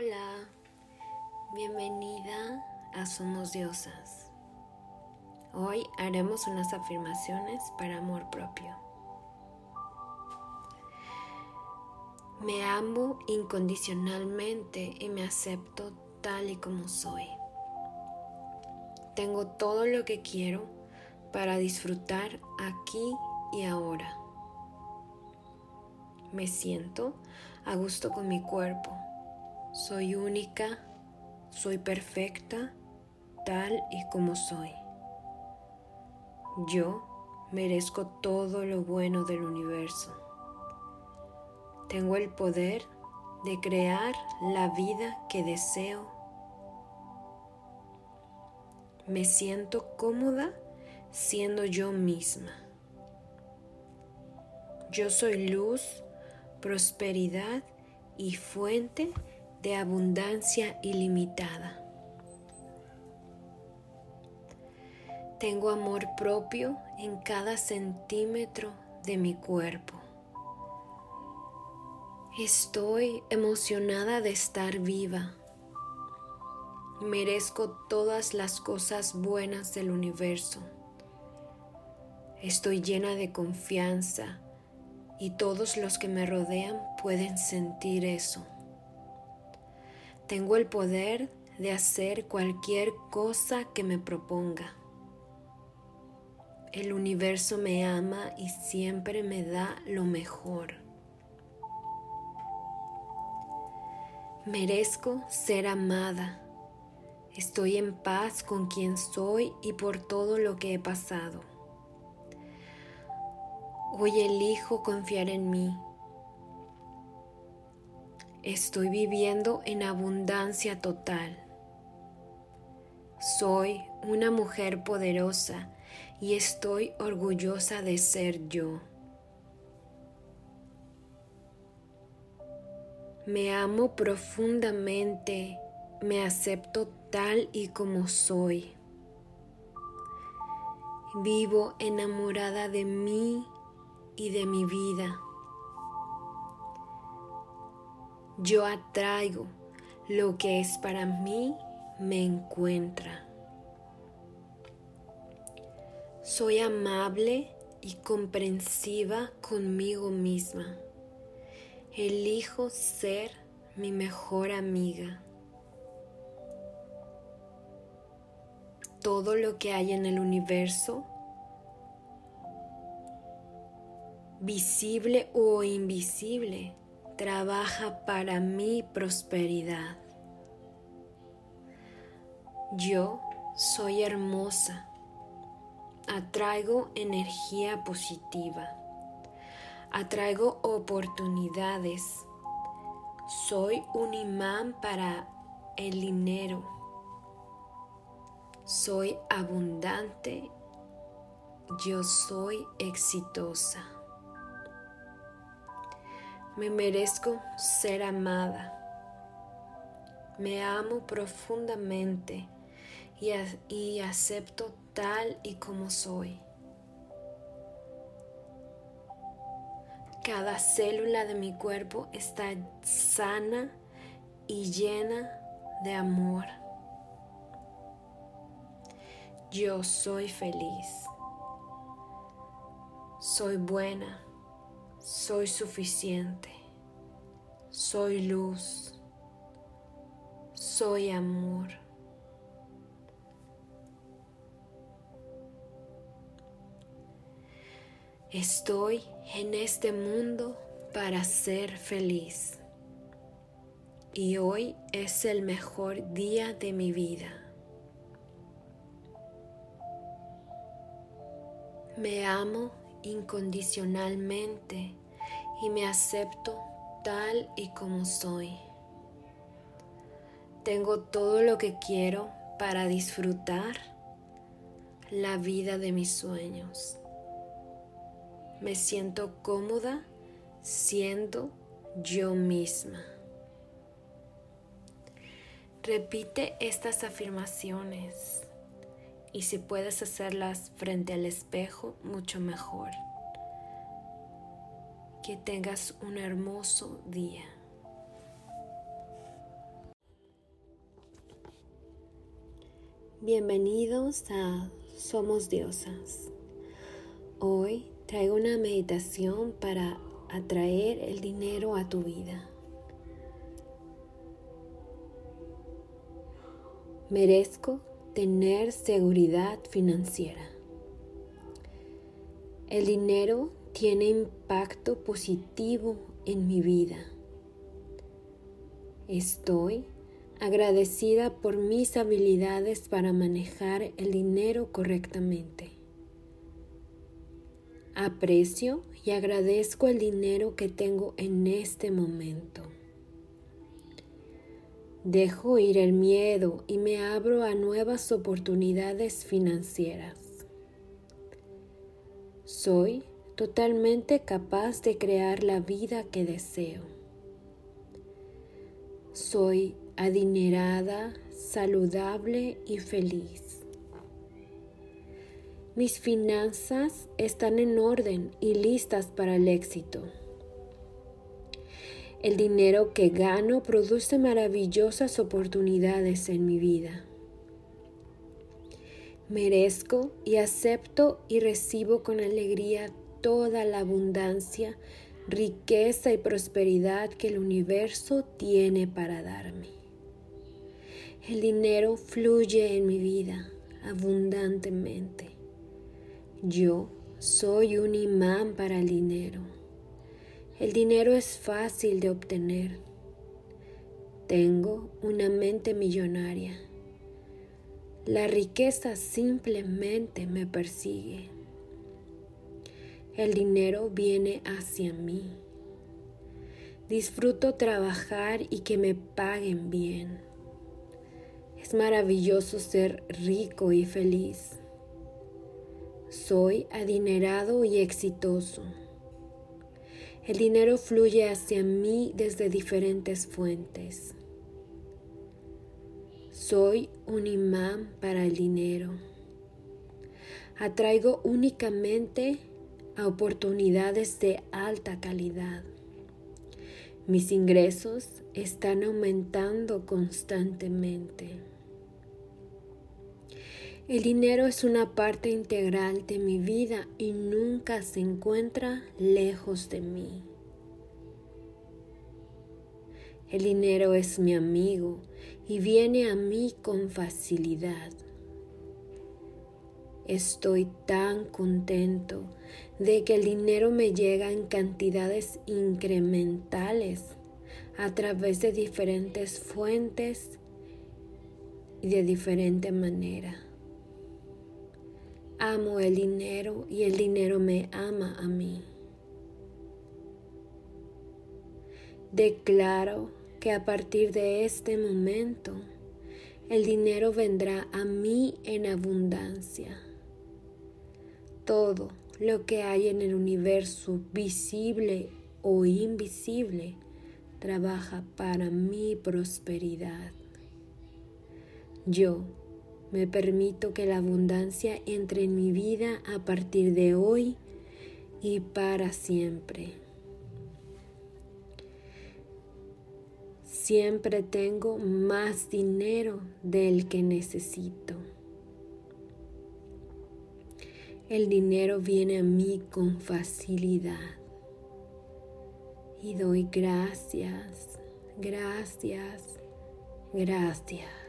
Hola, bienvenida a Somos Diosas. Hoy haremos unas afirmaciones para amor propio. Me amo incondicionalmente y me acepto tal y como soy. Tengo todo lo que quiero para disfrutar aquí y ahora. Me siento a gusto con mi cuerpo soy única, soy perfecta, tal y como soy. Yo merezco todo lo bueno del universo. Tengo el poder de crear la vida que deseo. Me siento cómoda siendo yo misma. Yo soy luz, prosperidad y fuente de abundancia ilimitada. Tengo amor propio en cada centímetro de mi cuerpo. Estoy emocionada de estar viva. Merezco todas las cosas buenas del universo. Estoy llena de confianza y todos los que me rodean pueden sentir eso. Tengo el poder de hacer cualquier cosa que me proponga. El universo me ama y siempre me da lo mejor. Merezco ser amada. Estoy en paz con quien soy y por todo lo que he pasado. Hoy elijo confiar en mí Estoy viviendo en abundancia total. Soy una mujer poderosa y estoy orgullosa de ser yo. Me amo profundamente, me acepto tal y como soy. Vivo enamorada de mí y de mi vida. Yo atraigo lo que es para mí, me encuentra. Soy amable y comprensiva conmigo misma. Elijo ser mi mejor amiga. Todo lo que hay en el universo, visible o invisible, trabaja para mi prosperidad. Yo soy hermosa. Atraigo energía positiva. Atraigo oportunidades. Soy un imán para el dinero. Soy abundante. Yo soy exitosa. Me merezco ser amada. Me amo profundamente y, acepto tal y como soy. Cada célula de mi cuerpo está sana y llena de amor. Yo soy feliz. Soy buena soy suficiente, soy luz, soy amor. Estoy en este mundo para ser feliz y hoy es el mejor día de mi vida. Me amo incondicionalmente y me acepto tal y como soy. Tengo todo lo que quiero para disfrutar la vida de mis sueños. Me siento cómoda siendo yo misma. Repite estas afirmaciones y si puedes hacerlas frente al espejo, mucho mejor. Que tengas un hermoso día. Bienvenidos a Somos Diosas. Hoy traigo una meditación para atraer el dinero a tu vida. Merezco tener seguridad financiera. El dinero tiene impacto positivo en mi vida. Estoy agradecida por mis habilidades para manejar el dinero correctamente. Aprecio y agradezco el dinero que tengo en este momento. Dejo ir el miedo y me abro a nuevas oportunidades financieras. Soy totalmente capaz de crear la vida que deseo. Soy adinerada, saludable y feliz. Mis finanzas están en orden y listas para el éxito. El dinero que gano produce maravillosas oportunidades en mi vida. Merezco y acepto y recibo con alegría toda la abundancia, riqueza y prosperidad que el universo tiene para darme. El dinero fluye en mi vida abundantemente. Yo soy un imán para el dinero. El dinero es fácil de obtener. Tengo una mente millonaria. La riqueza simplemente me persigue. El dinero viene hacia mí. Disfruto trabajar y que me paguen bien. Es maravilloso ser rico y feliz. Soy adinerado y exitoso. El dinero fluye hacia mí desde diferentes fuentes. Soy un imán para el dinero. Atraigo únicamente a oportunidades de alta calidad. Mis ingresos están aumentando constantemente. El dinero es una parte integral de mi vida y nunca se encuentra lejos de mí. El dinero es mi amigo y viene a mí con facilidad. Estoy tan contento de que el dinero me llega en cantidades incrementales a través de diferentes fuentes y de diferente manera. Amo el dinero y el dinero me ama a mí. Declaro que a partir de este momento el dinero vendrá a mí en abundancia. Todo lo que hay en el universo, visible o invisible, trabaja para mi prosperidad. Yo me permito que la abundancia entre en mi vida a partir de hoy y para siempre. Siempre tengo más dinero del que necesito. El dinero viene a mí con facilidad. Y doy gracias, gracias, gracias.